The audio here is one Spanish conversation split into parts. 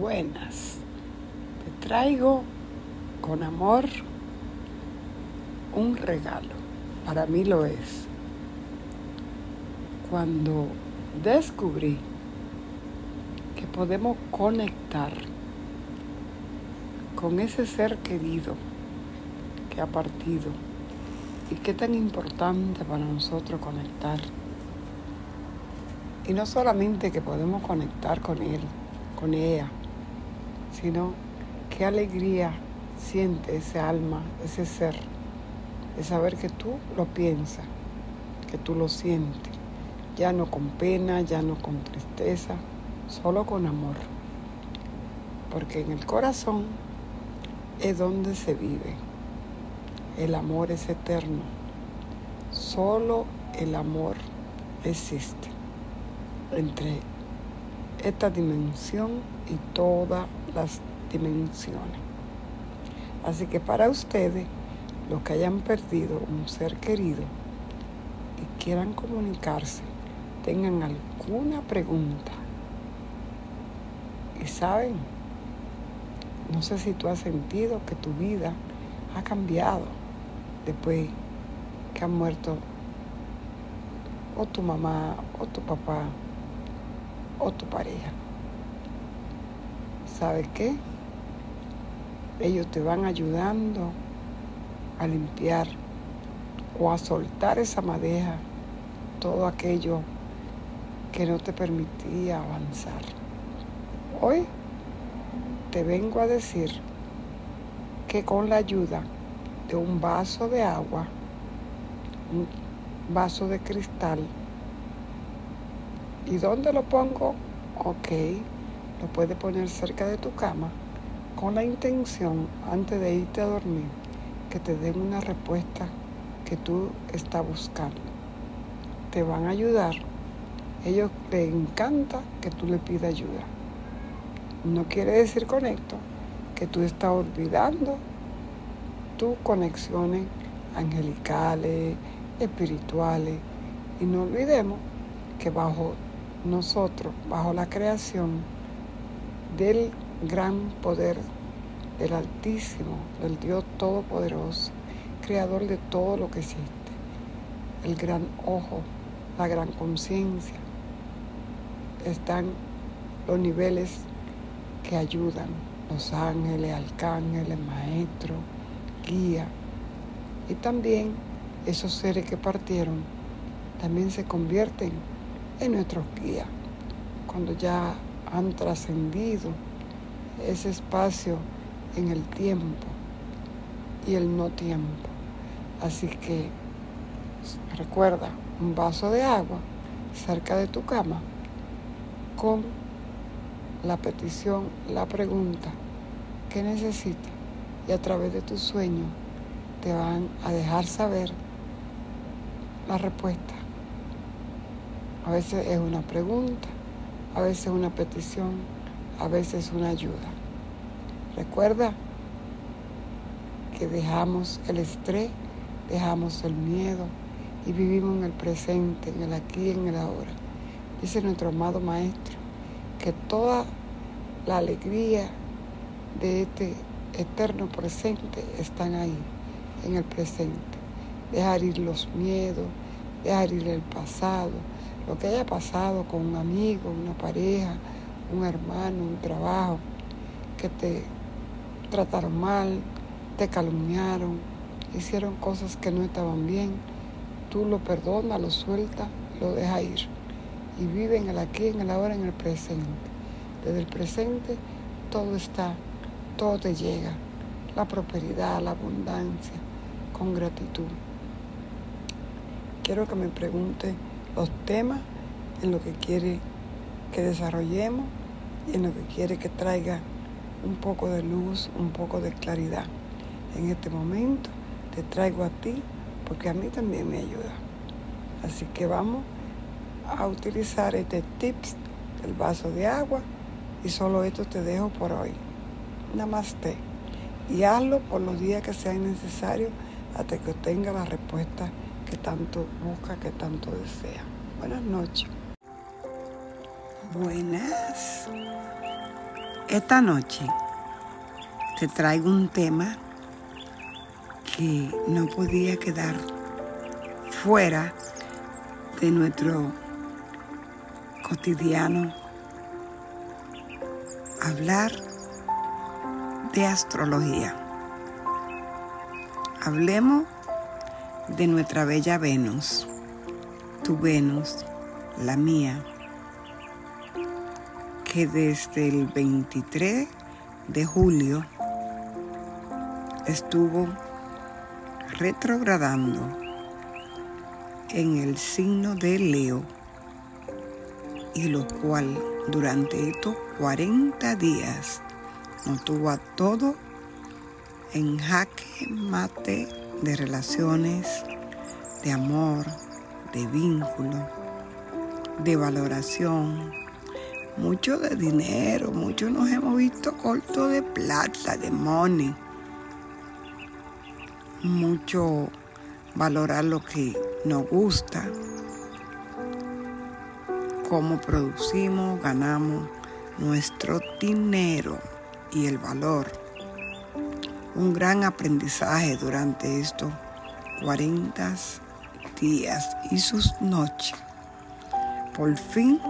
buenas. Te traigo con amor un regalo. Para mí lo es. Cuando descubrí que podemos conectar con ese ser querido que ha partido y qué tan importante para nosotros conectar. Y no solamente que podemos conectar con él, con ella, sino qué alegría siente ese alma, ese ser, de saber que tú lo piensas, que tú lo sientes, ya no con pena, ya no con tristeza, solo con amor. Porque en el corazón es donde se vive. El amor es eterno. Solo el amor existe entre esta dimensión y todas las dimensiones. Así que para ustedes, los que hayan perdido un ser querido y quieran comunicarse, tengan alguna pregunta y saben, no sé si tú has sentido que tu vida ha cambiado después que ha muerto o tu mamá o tu papá o tu pareja. ¿Sabes qué? Ellos te van ayudando a limpiar o a soltar esa madeja, todo aquello que no te permitía avanzar. Hoy te vengo a decir que con la ayuda de un vaso de agua, un vaso de cristal, ¿y dónde lo pongo? Ok, lo puedes poner cerca de tu cama con la intención, antes de irte a dormir, que te den una respuesta que tú estás buscando. Te van a ayudar. Ellos les encanta que tú le pidas ayuda. No quiere decir con esto que tú estás olvidando tus conexiones angelicales, espirituales. Y no olvidemos que bajo nosotros, bajo la creación, del gran poder del Altísimo, del Dios Todopoderoso, creador de todo lo que existe, el gran ojo, la gran conciencia, están los niveles que ayudan, los ángeles, arcángeles, maestros, guía, y también esos seres que partieron también se convierten en nuestros guías. Cuando ya han trascendido ese espacio en el tiempo y el no tiempo. Así que recuerda un vaso de agua cerca de tu cama con la petición, la pregunta que necesitas y a través de tu sueño te van a dejar saber la respuesta. A veces es una pregunta, a veces una petición, a veces una ayuda. Recuerda que dejamos el estrés, dejamos el miedo y vivimos en el presente, en el aquí y en el ahora. Dice nuestro amado Maestro que toda la alegría de este eterno presente están ahí, en el presente. Dejar ir los miedos, dejar ir el pasado, lo que haya pasado con un amigo, una pareja, un hermano, un trabajo, que te trataron mal, te calumniaron, hicieron cosas que no estaban bien, tú lo perdonas, lo sueltas, lo dejas ir. Y vive en el aquí, en el ahora, en el presente. Desde el presente todo está, todo te llega. La prosperidad, la abundancia, con gratitud. Quiero que me pregunte los temas en lo que quiere que desarrollemos y en lo que quiere que traiga un poco de luz, un poco de claridad. En este momento te traigo a ti porque a mí también me ayuda. Así que vamos a utilizar este tips del vaso de agua y solo esto te dejo por hoy. Namaste. Y hazlo por los días que sean necesarios hasta que obtenga la respuesta que tanto busca, que tanto desea. Buenas noches. Buenas. Esta noche te traigo un tema que no podía quedar fuera de nuestro cotidiano hablar de astrología. Hablemos de nuestra bella Venus, tu Venus, la mía, que desde el 23 de julio estuvo retrogradando en el signo de Leo y lo cual durante estos 40 días nos tuvo a todo en jaque mate de relaciones, de amor, de vínculo, de valoración, mucho de dinero, mucho nos hemos visto corto de plata, de money, mucho valorar lo que nos gusta, cómo producimos, ganamos nuestro dinero y el valor. Un gran aprendizaje durante estos 40 días y sus noches. Por fin,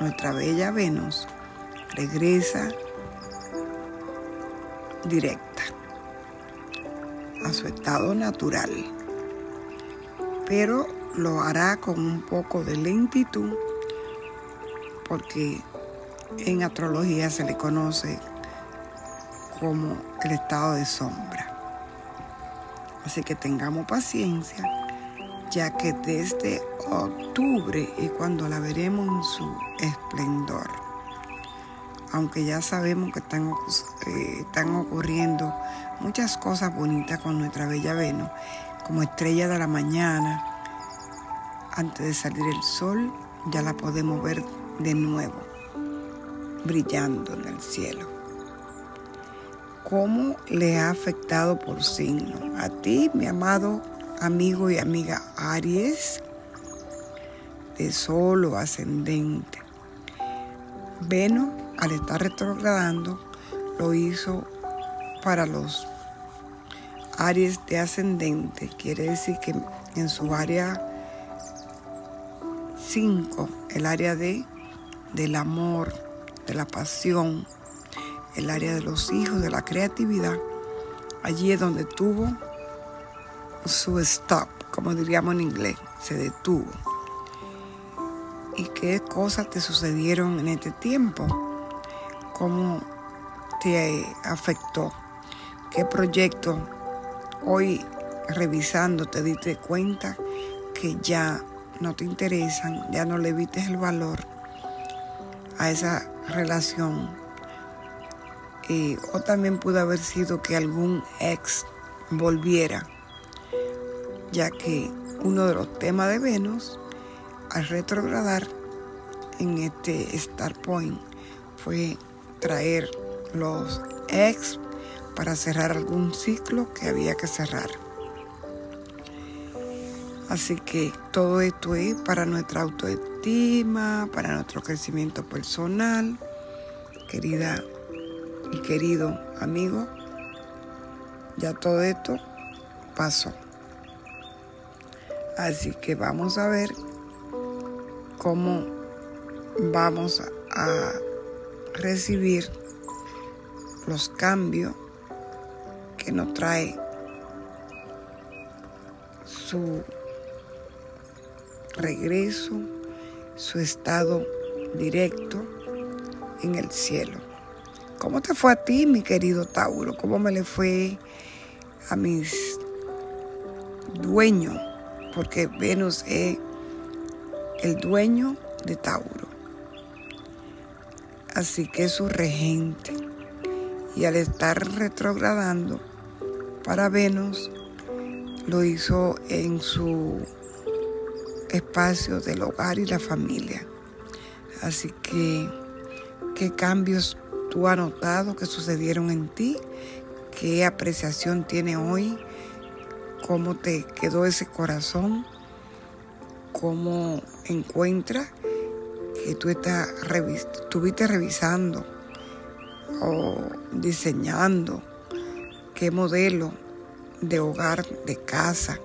nuestra bella Venus regresa directa a su estado natural, pero lo hará con un poco de lentitud porque en astrología se le conoce como el estado de sombra. Así que tengamos paciencia, ya que desde octubre es cuando la veremos en su esplendor. Aunque ya sabemos que están, eh, están ocurriendo muchas cosas bonitas con nuestra bella Venus, como estrella de la mañana, antes de salir el sol, ya la podemos ver de nuevo, brillando en el cielo. ¿Cómo le ha afectado por signo? A ti, mi amado amigo y amiga Aries, de solo ascendente. Venus, al estar retrogradando, lo hizo para los Aries de ascendente. Quiere decir que en su área 5, el área de del amor, de la pasión, el área de los hijos, de la creatividad, allí es donde tuvo su stop, como diríamos en inglés, se detuvo. ¿Y qué cosas te sucedieron en este tiempo? ¿Cómo te afectó? ¿Qué proyecto hoy revisando te diste cuenta que ya no te interesan, ya no le viste el valor a esa relación. o también pudo haber sido que algún ex volviera, ya que uno de los temas de Venus al retrogradar en este Star Point fue traer los ex para cerrar algún ciclo que había que cerrar. Así que todo esto es para nuestra autoestima, para nuestro crecimiento personal. Querida y querido amigo, ya todo esto pasó. Así que vamos a ver cómo vamos a recibir los cambios que nos trae su regreso, su estado directo en el cielo. ¿Cómo te fue a ti, mi querido Tauro? ¿Cómo me le fue a mis dueños? Porque Venus es el dueño de Tauro. Así que es su regente. Y al estar retrogradando para Venus, lo hizo en su espacio del hogar y la familia. Así que, ¿qué cambios tú has notado que sucedieron en ti? ¿Qué apreciación tiene hoy? ¿Cómo te quedó ese corazón? ¿Cómo encuentras que tú estás, estuviste revisando o diseñando qué modelo de hogar, de casa,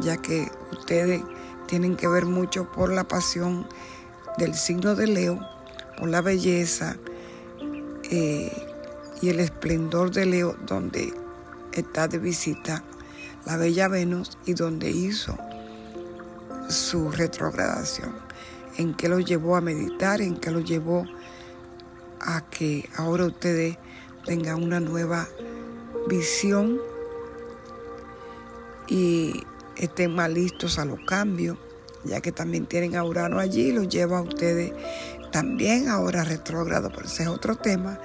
ya que ustedes tienen que ver mucho por la pasión del signo de Leo, por la belleza eh, y el esplendor de Leo, donde está de visita la bella Venus y donde hizo su retrogradación, en qué lo llevó a meditar, en qué lo llevó a que ahora ustedes tengan una nueva visión y estén más listos a los cambios, ya que también tienen a Urano allí, lo lleva a ustedes también ahora retrógrado, pero ese es otro tema,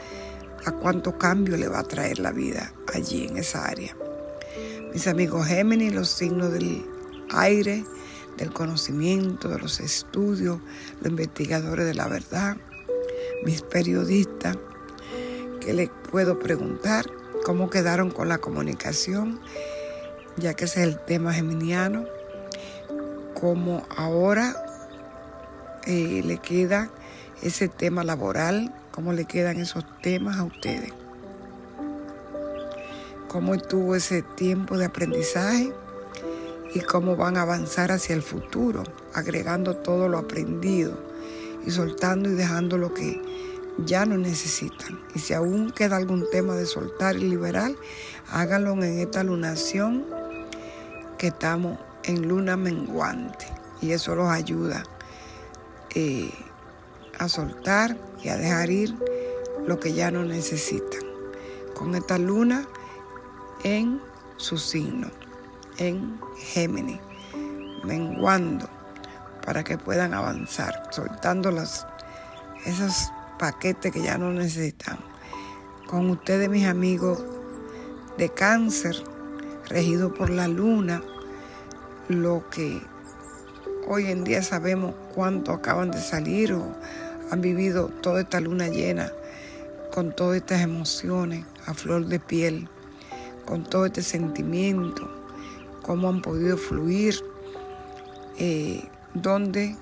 a cuánto cambio le va a traer la vida allí en esa área. Mis amigos Géminis, los signos del aire, del conocimiento, de los estudios, los investigadores de la verdad, mis periodistas, que les puedo preguntar cómo quedaron con la comunicación, ya que ese es el tema geminiano, cómo ahora eh, le queda ese tema laboral, cómo le quedan esos temas a ustedes, cómo estuvo ese tiempo de aprendizaje y cómo van a avanzar hacia el futuro, agregando todo lo aprendido y soltando y dejando lo que ya no necesitan. Y si aún queda algún tema de soltar y liberar, háganlo en esta lunación que estamos en luna menguante. Y eso los ayuda eh, a soltar y a dejar ir lo que ya no necesitan. Con esta luna en su signo, en Géminis, menguando para que puedan avanzar, soltando las, esos paquetes que ya no necesitamos. Con ustedes, mis amigos de cáncer, regido por la luna, lo que hoy en día sabemos cuánto acaban de salir o han vivido toda esta luna llena con todas estas emociones a flor de piel, con todo este sentimiento, cómo han podido fluir, eh, donde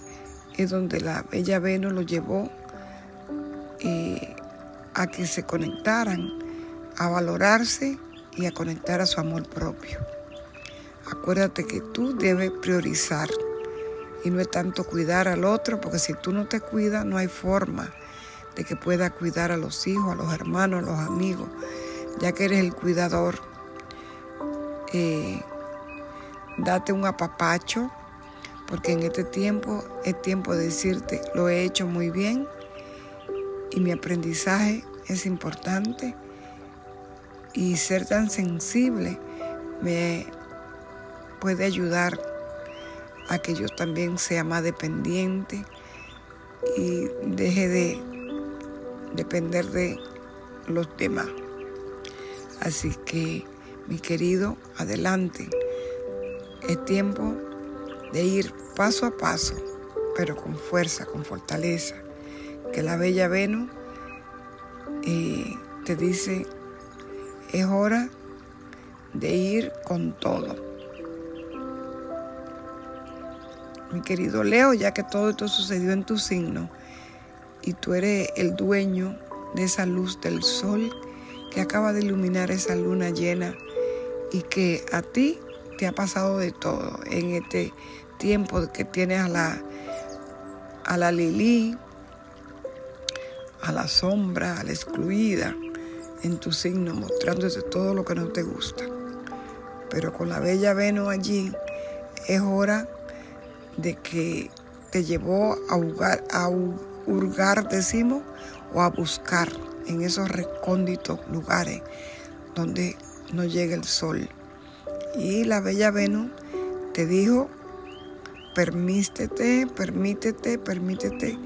es donde la bella Venus lo llevó eh, a que se conectaran, a valorarse y a conectar a su amor propio. Acuérdate que tú debes priorizar y no es tanto cuidar al otro, porque si tú no te cuidas no hay forma de que pueda cuidar a los hijos, a los hermanos, a los amigos, ya que eres el cuidador. Eh, date un apapacho, porque en este tiempo es tiempo de decirte, lo he hecho muy bien y mi aprendizaje es importante y ser tan sensible me puede ayudar a que yo también sea más dependiente y deje de depender de los demás. Así que, mi querido, adelante. Es tiempo de ir paso a paso, pero con fuerza, con fortaleza. Que la bella Venus eh, te dice, es hora de ir con todo. Mi querido Leo, ya que todo esto sucedió en tu signo y tú eres el dueño de esa luz del sol que acaba de iluminar esa luna llena y que a ti te ha pasado de todo en este tiempo que tienes a la, a la Lili, a la sombra, a la excluida en tu signo, mostrándote todo lo que no te gusta. Pero con la bella Venus allí es hora de que te llevó a hurgar, a hurgar, decimos, o a buscar en esos recónditos lugares donde no llega el sol. Y la bella Venus te dijo, permítete, permítete, permítete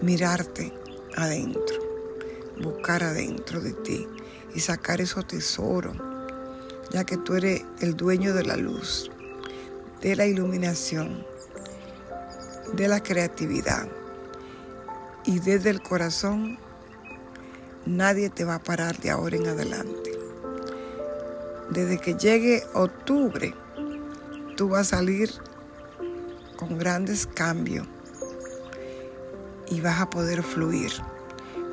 mirarte adentro, buscar adentro de ti y sacar esos tesoros, ya que tú eres el dueño de la luz, de la iluminación, de la creatividad. Y desde el corazón, nadie te va a parar de ahora en adelante. Desde que llegue octubre, tú vas a salir con grandes cambios y vas a poder fluir.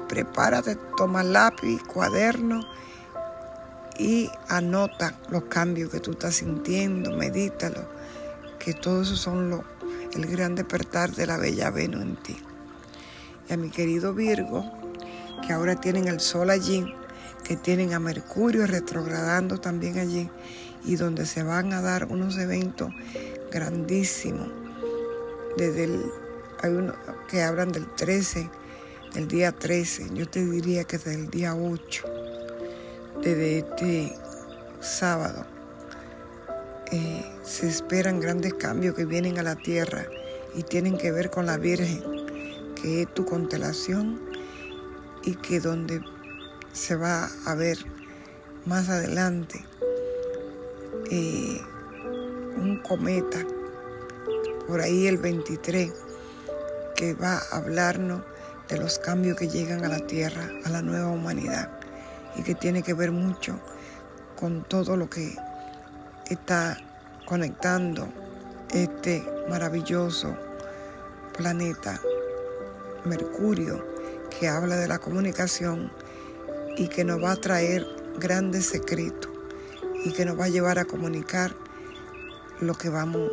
prepárate, toma lápiz, cuaderno y anota los cambios que tú estás sintiendo, medítalo, que todo eso son lo, el gran despertar de la bella Venus en ti. Y a mi querido Virgo, que ahora tienen el sol allí, que tienen a Mercurio retrogradando también allí y donde se van a dar unos eventos grandísimos. Desde el, hay uno que hablan del 13, del día 13, yo te diría que desde el día 8, desde este sábado. Eh, se esperan grandes cambios que vienen a la tierra y tienen que ver con la Virgen, que es tu constelación y que donde se va a ver más adelante eh, un cometa, por ahí el 23, que va a hablarnos de los cambios que llegan a la Tierra, a la nueva humanidad, y que tiene que ver mucho con todo lo que está conectando este maravilloso planeta Mercurio, que habla de la comunicación y que nos va a traer grandes secretos y que nos va a llevar a comunicar lo que vamos,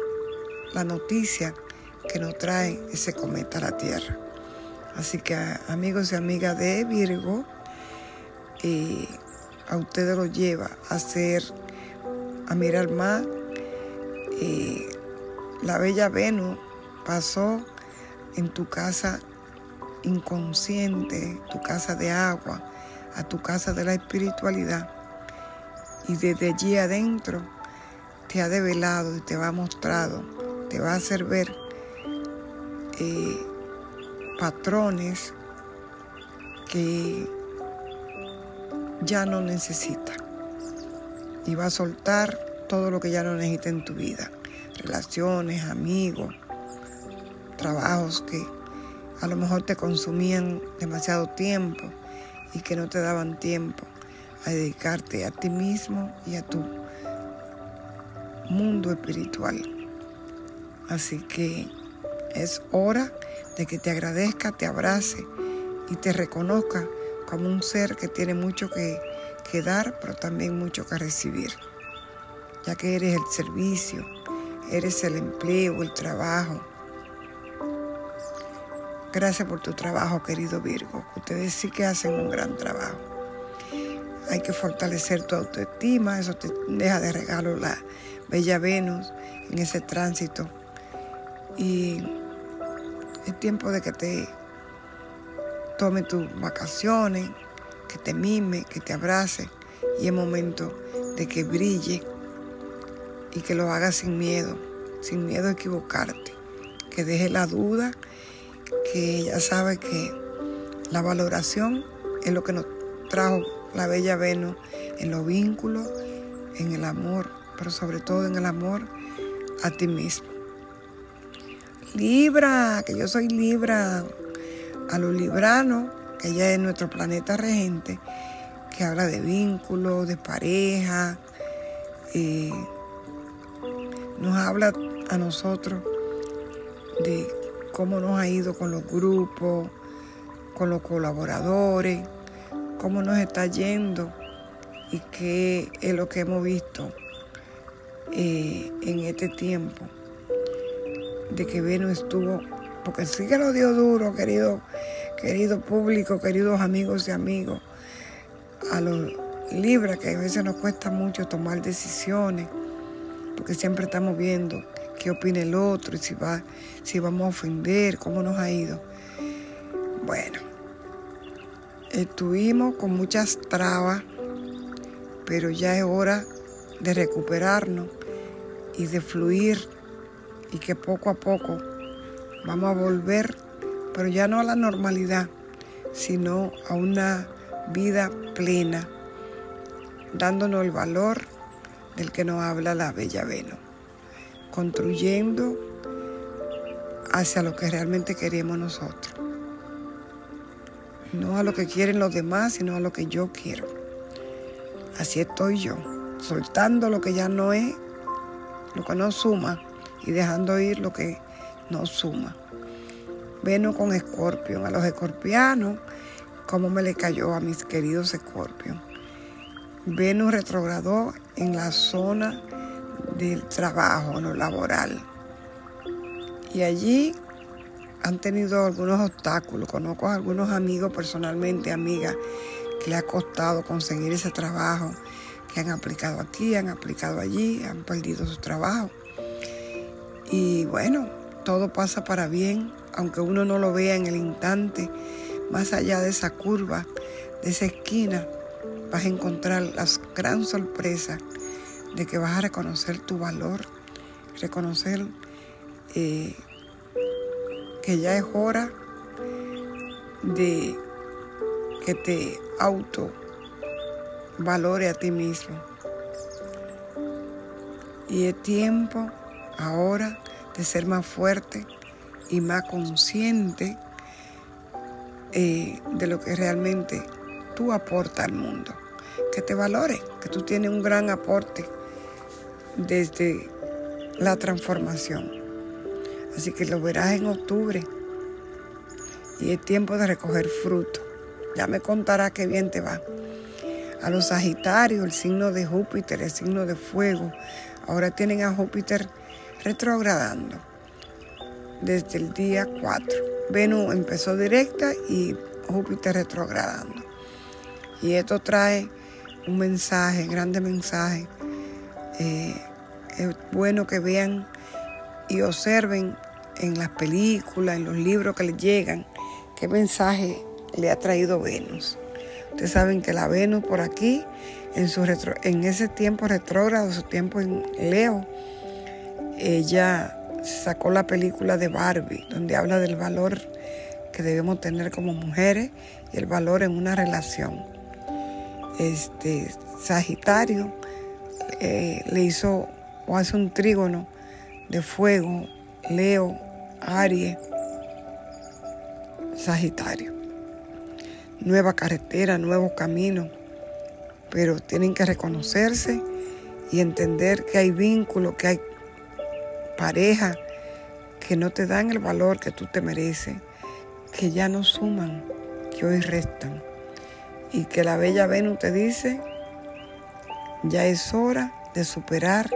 la noticia que nos trae ese cometa a la Tierra. Así que amigos y amigas de Virgo, eh, a ustedes lo lleva a hacer, a mirar más. Eh, la bella Venus pasó en tu casa inconsciente, tu casa de agua, a tu casa de la espiritualidad. Y desde allí adentro te ha develado y te va mostrado, te va a hacer ver eh, patrones que ya no necesita. Y va a soltar todo lo que ya no necesita en tu vida, relaciones, amigos, trabajos que a lo mejor te consumían demasiado tiempo y que no te daban tiempo a dedicarte a ti mismo y a tu mundo espiritual. Así que es hora de que te agradezca, te abrace y te reconozca como un ser que tiene mucho que, que dar, pero también mucho que recibir, ya que eres el servicio, eres el empleo, el trabajo. Gracias por tu trabajo, querido Virgo. Ustedes sí que hacen un gran trabajo. Hay que fortalecer tu autoestima, eso te deja de regalo la bella Venus en ese tránsito. Y es tiempo de que te tome tus vacaciones, que te mime, que te abrace. Y es momento de que brille y que lo hagas sin miedo, sin miedo a equivocarte. Que deje la duda, que ya sabe que la valoración es lo que nos trajo la bella Venus en los vínculos, en el amor, pero sobre todo en el amor a ti mismo. Libra, que yo soy Libra, a los libranos, que ella es nuestro planeta regente, que habla de vínculos, de pareja, nos habla a nosotros de cómo nos ha ido con los grupos, con los colaboradores, cómo nos está yendo y qué es lo que hemos visto eh, en este tiempo de que Venus estuvo, porque sí que lo dio duro, querido, querido público, queridos amigos y amigos, a los libras que a veces nos cuesta mucho tomar decisiones, porque siempre estamos viendo qué opina el otro y si, va, si vamos a ofender, cómo nos ha ido. Bueno, Estuvimos con muchas trabas, pero ya es hora de recuperarnos y de fluir y que poco a poco vamos a volver, pero ya no a la normalidad, sino a una vida plena, dándonos el valor del que nos habla la Bella Venus, construyendo hacia lo que realmente queremos nosotros no a lo que quieren los demás, sino a lo que yo quiero. Así estoy yo, soltando lo que ya no es, lo que no suma, y dejando ir lo que no suma. Venus con escorpión, a los escorpianos cómo me le cayó a mis queridos Escorpio. Venus retrogradó en la zona del trabajo, lo laboral. Y allí han tenido algunos obstáculos. Conozco a algunos amigos personalmente, amigas, que le ha costado conseguir ese trabajo, que han aplicado aquí, han aplicado allí, han perdido su trabajo. Y bueno, todo pasa para bien, aunque uno no lo vea en el instante, más allá de esa curva, de esa esquina, vas a encontrar la gran sorpresa de que vas a reconocer tu valor, reconocer eh, que ya es hora de que te auto valore a ti mismo. Y es tiempo ahora de ser más fuerte y más consciente eh, de lo que realmente tú aportas al mundo. Que te valore, que tú tienes un gran aporte desde la transformación. Así que lo verás en octubre y es tiempo de recoger fruto. Ya me contará qué bien te va. A los Sagitarios, el signo de Júpiter, el signo de fuego, ahora tienen a Júpiter retrogradando desde el día 4. Venus empezó directa y Júpiter retrogradando. Y esto trae un mensaje, grande mensaje. Eh, es bueno que vean y observen en las películas, en los libros que les llegan, qué mensaje le ha traído Venus. Ustedes saben que la Venus por aquí, en, su en ese tiempo retrógrado, su tiempo en Leo, ella sacó la película de Barbie, donde habla del valor que debemos tener como mujeres y el valor en una relación. Este Sagitario eh, le hizo o hace un trígono de fuego, Leo, Aries, Sagitario. Nueva carretera, nuevo camino, pero tienen que reconocerse y entender que hay vínculos, que hay pareja que no te dan el valor que tú te mereces, que ya no suman, que hoy restan. Y que la bella Venus te dice, ya es hora de superar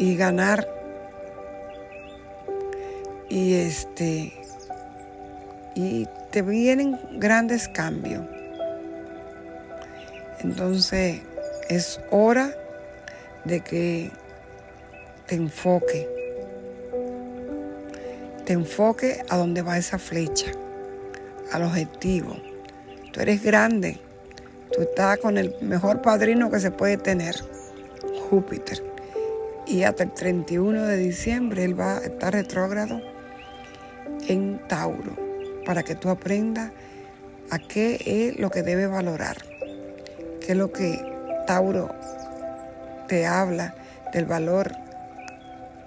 y ganar. Y este y te vienen grandes cambios. Entonces es hora de que te enfoque. Te enfoque a dónde va esa flecha, al objetivo. Tú eres grande. Tú estás con el mejor padrino que se puede tener, Júpiter. Y hasta el 31 de diciembre él va a estar retrógrado en Tauro para que tú aprendas a qué es lo que debe valorar, qué es lo que Tauro te habla del valor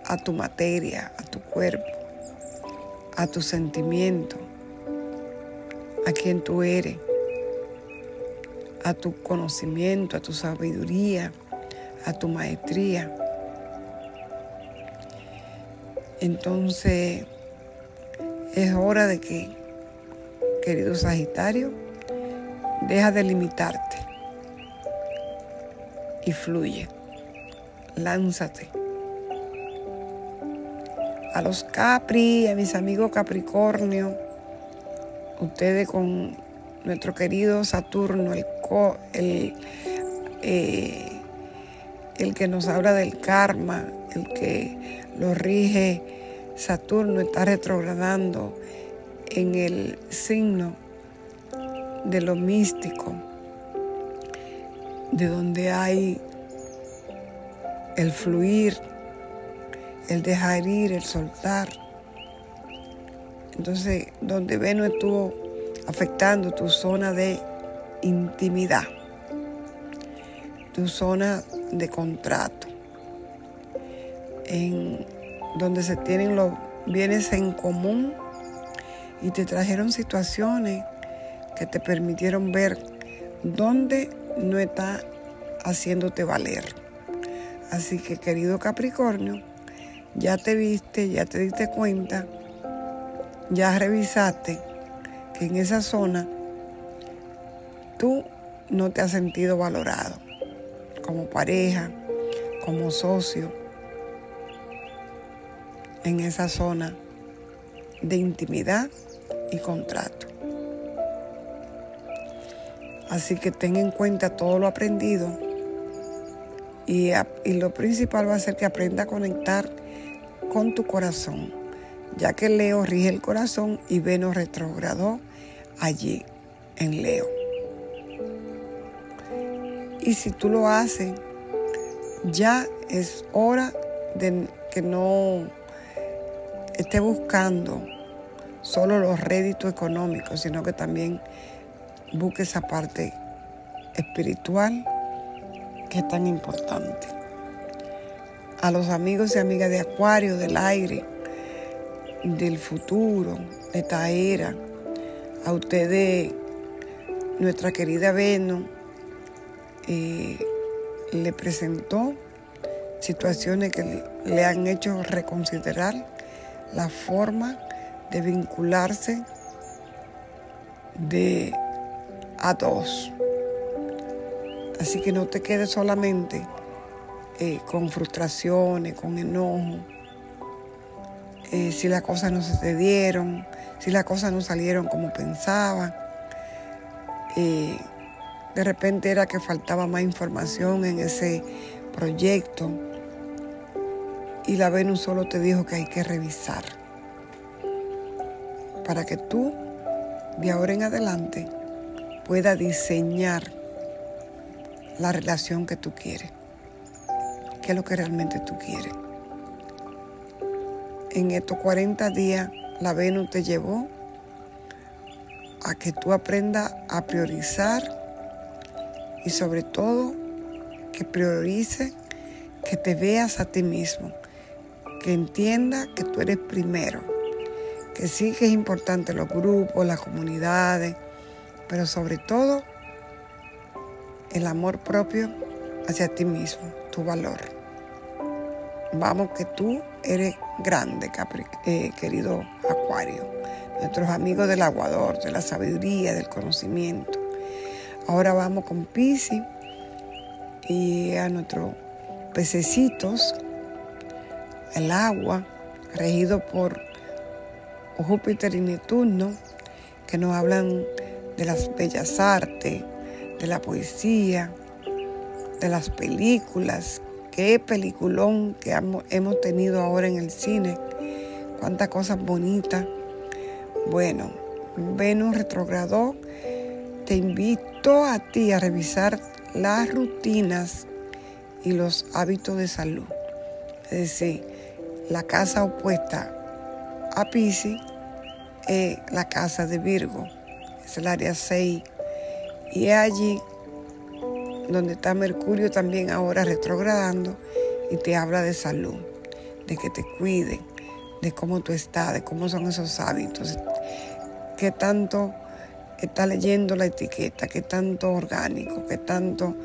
a tu materia, a tu cuerpo, a tu sentimiento, a quien tú eres, a tu conocimiento, a tu sabiduría, a tu maestría. Entonces es hora de que, querido Sagitario, deja de limitarte y fluye, lánzate a los Capri, a mis amigos Capricornio, ustedes con nuestro querido Saturno, el, el, eh, el que nos habla del karma, el que lo rige Saturno, está retrogradando en el signo de lo místico, de donde hay el fluir el dejar ir, el soltar. Entonces, donde Venus estuvo afectando tu zona de intimidad, tu zona de contrato, donde se tienen los bienes en común y te trajeron situaciones que te permitieron ver dónde no está haciéndote valer. Así que querido Capricornio, ya te viste, ya te diste cuenta, ya revisaste que en esa zona tú no te has sentido valorado como pareja, como socio, en esa zona de intimidad y contrato. Así que ten en cuenta todo lo aprendido y, lo principal va a ser que aprenda a conectar con tu corazón, ya que Leo rige el corazón y Venus retrogradó allí en Leo. Y si tú lo haces, ya es hora de que no esté buscando solo los réditos económicos, sino que también busque esa parte espiritual que es tan importante. A los amigos y amigas de Acuario, del aire, del futuro, de esta era, a ustedes, nuestra querida Venus, eh, le presentó situaciones que le han hecho reconsiderar la forma de vincularse de a dos. Así que no te quedes solamente eh, con frustraciones, con enojo, eh, si las cosas no se te dieron, si las cosas no salieron como pensaba. De repente era que faltaba más información en ese proyecto y la Venus solo te dijo que hay que revisar para que tú de ahora en adelante puedas diseñar la relación que tú quieres, qué es lo que realmente tú quieres. En estos 40 días la Venus te llevó a que tú aprendas a priorizar y sobre todo que priorice, que te veas a ti mismo, que entienda que tú eres primero, que sí que es importante los grupos, las comunidades, pero sobre todo el amor propio hacia ti mismo, tu valor. Vamos que tú eres grande, eh, querido Acuario, nuestros amigos del aguador, de la sabiduría, del conocimiento Ahora vamos con Pisces y a nuestros pececitos, el agua, regido por Júpiter y Neptuno, que nos hablan de las bellas artes, de la poesía, de las películas. Qué peliculón que hemos tenido ahora en el cine. Cuántas cosas bonitas. Bueno, Venus retrogradó te invito a ti a revisar las rutinas y los hábitos de salud. Es decir, la casa opuesta a Pisces es la casa de Virgo, es el área 6. Y es allí donde está Mercurio también ahora retrogradando y te habla de salud, de que te cuiden, de cómo tú estás, de cómo son esos hábitos, qué tanto está leyendo la etiqueta, qué tanto orgánico, qué tanto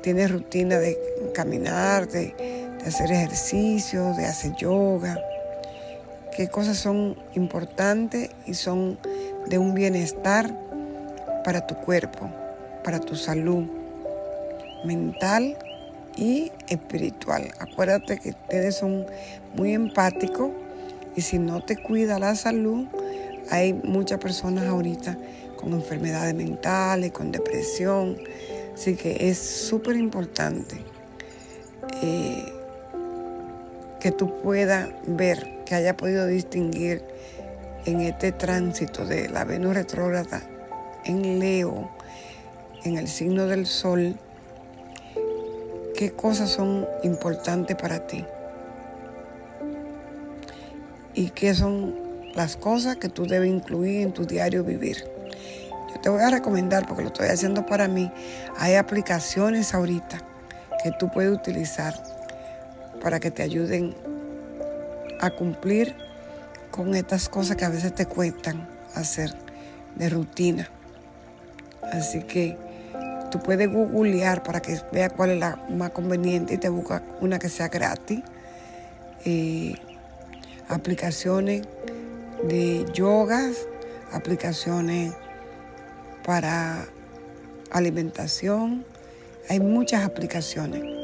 tiene rutina de caminar, de, hacer ejercicio, de hacer yoga, qué cosas son importantes y son de un bienestar para tu cuerpo, para tu salud mental y espiritual. Acuérdate que ustedes son muy empáticos y si no te cuida la salud, hay muchas personas ahorita con enfermedades mentales, con depresión. Así que es súper importante eh, que tú puedas ver, que haya podido distinguir en este tránsito de la Venus retrógrada en Leo, en el signo del Sol, qué cosas son importantes para ti. Y qué son las cosas que tú debes incluir en tu diario vivir. Te voy a recomendar, porque lo estoy haciendo para mí, hay aplicaciones ahorita que tú puedes utilizar para que te ayuden a cumplir con estas cosas que a veces te cuestan hacer de rutina. Así que tú puedes googlear para que veas cuál es la más conveniente y te busca una que sea gratis. Eh, aplicaciones de yogas aplicaciones para alimentación. Hay muchas aplicaciones.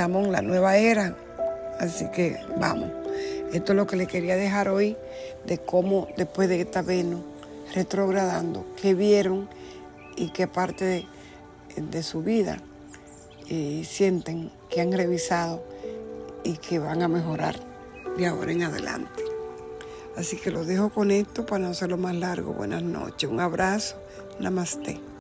Estamos en la nueva era, así que vamos. Esto es lo que le quería dejar hoy de cómo después de esta Venus retrogradando, que vieron y qué parte de, su vida y sienten que han revisado y que van a mejorar de ahora en adelante. Así que los dejo con esto para no hacerlo más largo. Buenas noches, un abrazo, namaste.